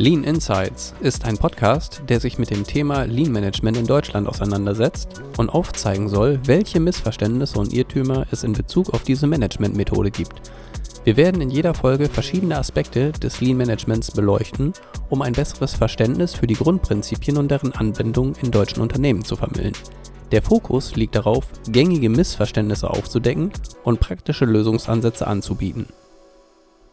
Lean Insights ist ein Podcast, der sich mit dem Thema Lean Management in Deutschland auseinandersetzt und aufzeigen soll, welche Missverständnisse und Irrtümer es in Bezug auf diese Managementmethode gibt. Wir werden in jeder Folge verschiedene Aspekte des Lean Managements beleuchten, um ein besseres Verständnis für die Grundprinzipien und deren Anwendung in deutschen Unternehmen zu vermitteln. Der Fokus liegt darauf, gängige Missverständnisse aufzudecken und praktische Lösungsansätze anzubieten.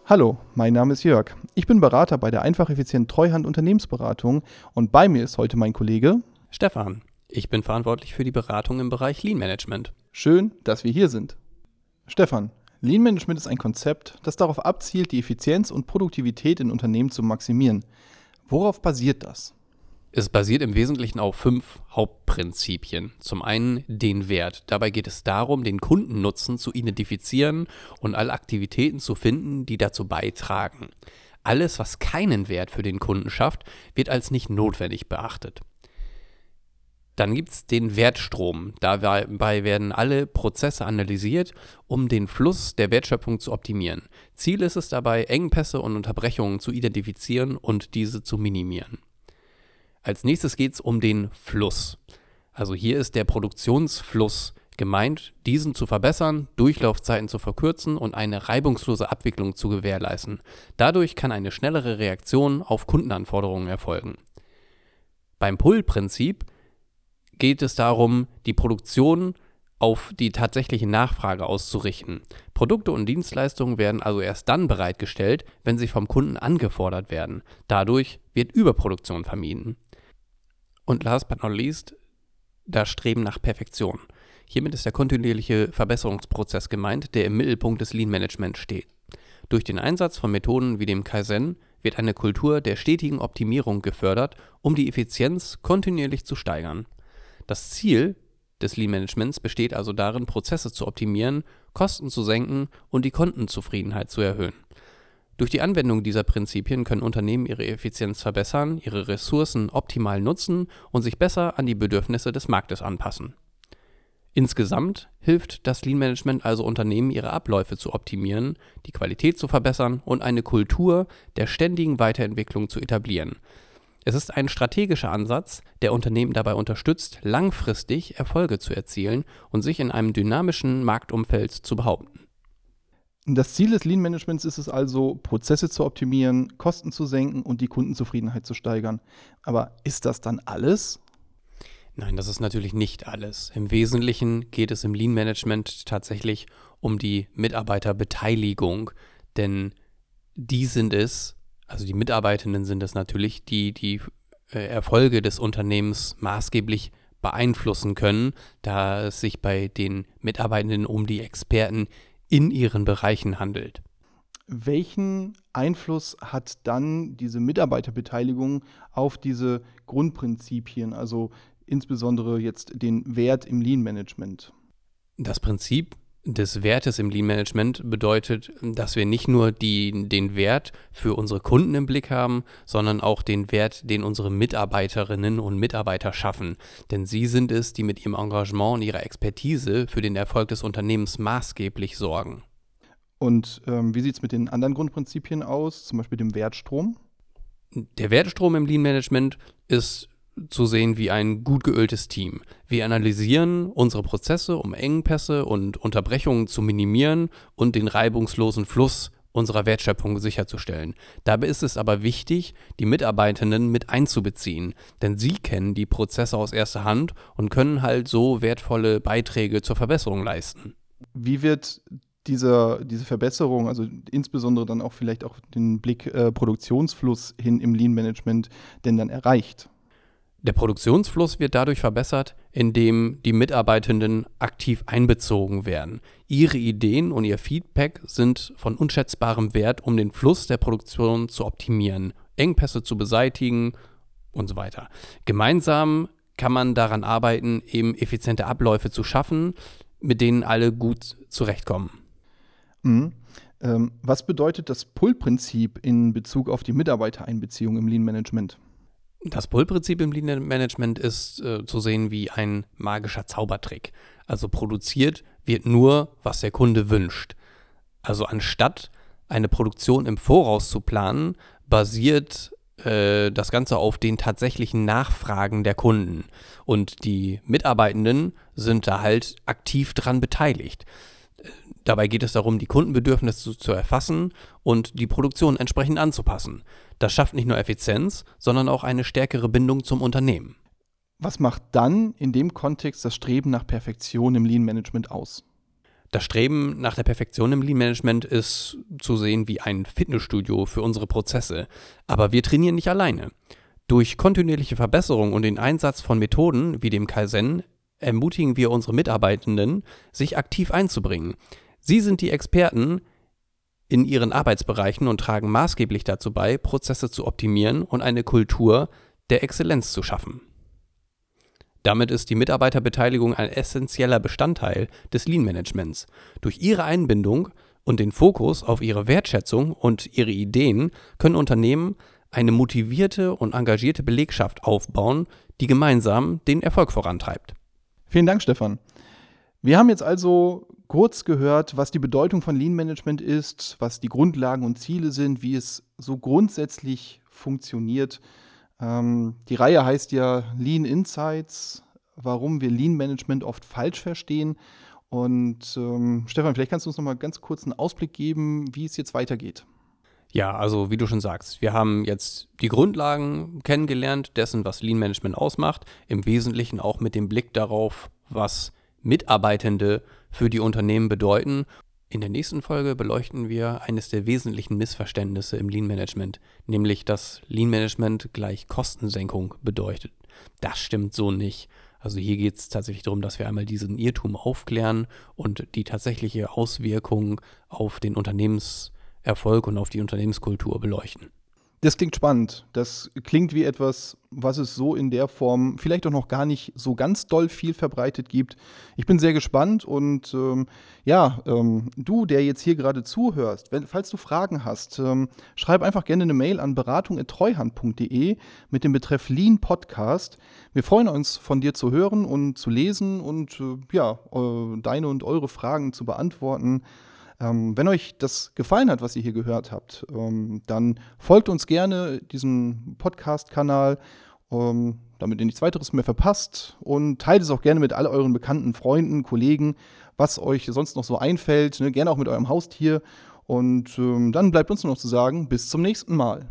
Hallo, mein Name ist Jörg. Ich bin Berater bei der Einfach Effizient Treuhand Unternehmensberatung und bei mir ist heute mein Kollege Stefan. Ich bin verantwortlich für die Beratung im Bereich Lean Management. Schön, dass wir hier sind. Stefan, Lean Management ist ein Konzept, das darauf abzielt, die Effizienz und Produktivität in Unternehmen zu maximieren. Worauf basiert das? Es basiert im Wesentlichen auf fünf Hauptprinzipien. Zum einen den Wert. Dabei geht es darum, den Kundennutzen zu identifizieren und alle Aktivitäten zu finden, die dazu beitragen. Alles, was keinen Wert für den Kunden schafft, wird als nicht notwendig beachtet. Dann gibt es den Wertstrom. Dabei werden alle Prozesse analysiert, um den Fluss der Wertschöpfung zu optimieren. Ziel ist es dabei, Engpässe und Unterbrechungen zu identifizieren und diese zu minimieren. Als nächstes geht es um den Fluss. Also hier ist der Produktionsfluss gemeint, diesen zu verbessern, Durchlaufzeiten zu verkürzen und eine reibungslose Abwicklung zu gewährleisten. Dadurch kann eine schnellere Reaktion auf Kundenanforderungen erfolgen. Beim Pull-Prinzip geht es darum, die Produktion auf die tatsächliche Nachfrage auszurichten. Produkte und Dienstleistungen werden also erst dann bereitgestellt, wenn sie vom Kunden angefordert werden. Dadurch wird Überproduktion vermieden. Und last but not least, das Streben nach Perfektion. Hiermit ist der kontinuierliche Verbesserungsprozess gemeint, der im Mittelpunkt des Lean Management steht. Durch den Einsatz von Methoden wie dem Kaizen wird eine Kultur der stetigen Optimierung gefördert, um die Effizienz kontinuierlich zu steigern. Das Ziel des Lean Managements besteht also darin, Prozesse zu optimieren, Kosten zu senken und die Kundenzufriedenheit zu erhöhen. Durch die Anwendung dieser Prinzipien können Unternehmen ihre Effizienz verbessern, ihre Ressourcen optimal nutzen und sich besser an die Bedürfnisse des Marktes anpassen. Insgesamt hilft das Lean Management also Unternehmen, ihre Abläufe zu optimieren, die Qualität zu verbessern und eine Kultur der ständigen Weiterentwicklung zu etablieren. Es ist ein strategischer Ansatz, der Unternehmen dabei unterstützt, langfristig Erfolge zu erzielen und sich in einem dynamischen Marktumfeld zu behaupten. Das Ziel des Lean Managements ist es also, Prozesse zu optimieren, Kosten zu senken und die Kundenzufriedenheit zu steigern. Aber ist das dann alles? Nein, das ist natürlich nicht alles. Im Wesentlichen geht es im Lean Management tatsächlich um die Mitarbeiterbeteiligung, denn die sind es, also die Mitarbeitenden sind es natürlich, die die äh, Erfolge des Unternehmens maßgeblich beeinflussen können, da es sich bei den Mitarbeitenden um die Experten in ihren Bereichen handelt. Welchen Einfluss hat dann diese Mitarbeiterbeteiligung auf diese Grundprinzipien, also insbesondere jetzt den Wert im Lean Management? Das Prinzip des Wertes im Lean Management bedeutet, dass wir nicht nur die, den Wert für unsere Kunden im Blick haben, sondern auch den Wert, den unsere Mitarbeiterinnen und Mitarbeiter schaffen. Denn sie sind es, die mit ihrem Engagement und ihrer Expertise für den Erfolg des Unternehmens maßgeblich sorgen. Und ähm, wie sieht es mit den anderen Grundprinzipien aus, zum Beispiel dem Wertstrom? Der Wertstrom im Lean Management ist zu sehen wie ein gut geöltes Team. Wir analysieren unsere Prozesse, um Engpässe und Unterbrechungen zu minimieren und den reibungslosen Fluss unserer Wertschöpfung sicherzustellen. Dabei ist es aber wichtig, die Mitarbeitenden mit einzubeziehen, denn sie kennen die Prozesse aus erster Hand und können halt so wertvolle Beiträge zur Verbesserung leisten. Wie wird dieser, diese Verbesserung, also insbesondere dann auch vielleicht auch den Blick äh, Produktionsfluss hin im Lean Management denn dann erreicht? Der Produktionsfluss wird dadurch verbessert, indem die Mitarbeitenden aktiv einbezogen werden. Ihre Ideen und ihr Feedback sind von unschätzbarem Wert, um den Fluss der Produktion zu optimieren, Engpässe zu beseitigen und so weiter. Gemeinsam kann man daran arbeiten, eben effiziente Abläufe zu schaffen, mit denen alle gut zurechtkommen. Mhm. Ähm, was bedeutet das Pull-Prinzip in Bezug auf die Mitarbeitereinbeziehung im Lean Management? Das Pull-Prinzip im Lean Management ist äh, zu sehen wie ein magischer Zaubertrick. Also produziert wird nur, was der Kunde wünscht. Also anstatt eine Produktion im Voraus zu planen, basiert äh, das Ganze auf den tatsächlichen Nachfragen der Kunden. Und die Mitarbeitenden sind da halt aktiv dran beteiligt. Dabei geht es darum, die Kundenbedürfnisse zu, zu, erfassen und die Produktion entsprechend anzupassen. Das schafft nicht nur Effizienz, sondern auch eine stärkere Bindung zum Unternehmen. Was macht dann in dem Kontext das Streben nach Perfektion im Lean Management aus? Das Streben nach der Perfektion im Lean Management ist zu sehen wie ein Fitnessstudio für unsere Prozesse. Aber wir trainieren nicht alleine. Durch kontinuierliche Verbesserung und den Einsatz von Methoden wie dem Kaizen ermutigen wir unsere Mitarbeitenden, sich aktiv einzubringen. Sie sind die Experten in ihren Arbeitsbereichen und tragen maßgeblich dazu bei, Prozesse zu optimieren und eine Kultur der Exzellenz zu schaffen. Damit ist die Mitarbeiterbeteiligung ein essentieller Bestandteil des Lean-Managements. Durch ihre Einbindung und den Fokus auf ihre Wertschätzung und ihre Ideen können Unternehmen eine motivierte und engagierte Belegschaft aufbauen, die gemeinsam den Erfolg vorantreibt. Vielen Dank, Stefan. Wir haben jetzt also kurz gehört, was die Bedeutung von Lean Management ist, was die Grundlagen und Ziele sind, wie es so grundsätzlich funktioniert ähm, die Reihe heißt ja Lean Insights, warum wir Lean Management oft falsch verstehen. Und ähm, Stefan, vielleicht kannst du uns noch mal ganz kurz einen Ausblick geben, wie es jetzt weitergeht. Ja, also wie du schon sagst, wir haben jetzt die Grundlagen kennengelernt dessen, was Lean Management ausmacht, im Wesentlichen auch mit dem Blick darauf, was Mitarbeitende für die Unternehmen bedeuten in der nächsten Folge beleuchten wir eines der wesentlichen Missverständnisse im Lean Management, nämlich dass Lean Management gleich Kostensenkung bedeutet. Das stimmt so nicht. Also hier geht es tatsächlich darum, dass wir einmal diesen Irrtum aufklären und die tatsächliche Auswirkung auf den Unternehmenserfolg und auf die Unternehmenskultur beleuchten. Das klingt spannend. Das klingt wie etwas, was es so in der Form vielleicht auch noch gar nicht so ganz doll viel verbreitet gibt. Ich bin sehr gespannt und ähm, ja, ähm, du, der jetzt hier gerade zuhörst, wenn, falls du Fragen hast, ähm, schreib einfach gerne eine Mail an beratung.treuhand.de mit dem Betreff Lean Podcast. Wir freuen uns, von dir zu hören und zu lesen und äh, ja, äh, deine und eure Fragen zu beantworten. Ähm, wenn euch das gefallen hat, was ihr hier gehört habt, ähm, dann folgt uns gerne diesem Podcast-Kanal, ähm, damit ihr nichts weiteres mehr verpasst und teilt es auch gerne mit all euren bekannten Freunden, Kollegen, was euch sonst noch so einfällt, ne? gerne auch mit eurem Haustier. Und ähm, dann bleibt uns nur noch zu sagen, bis zum nächsten Mal.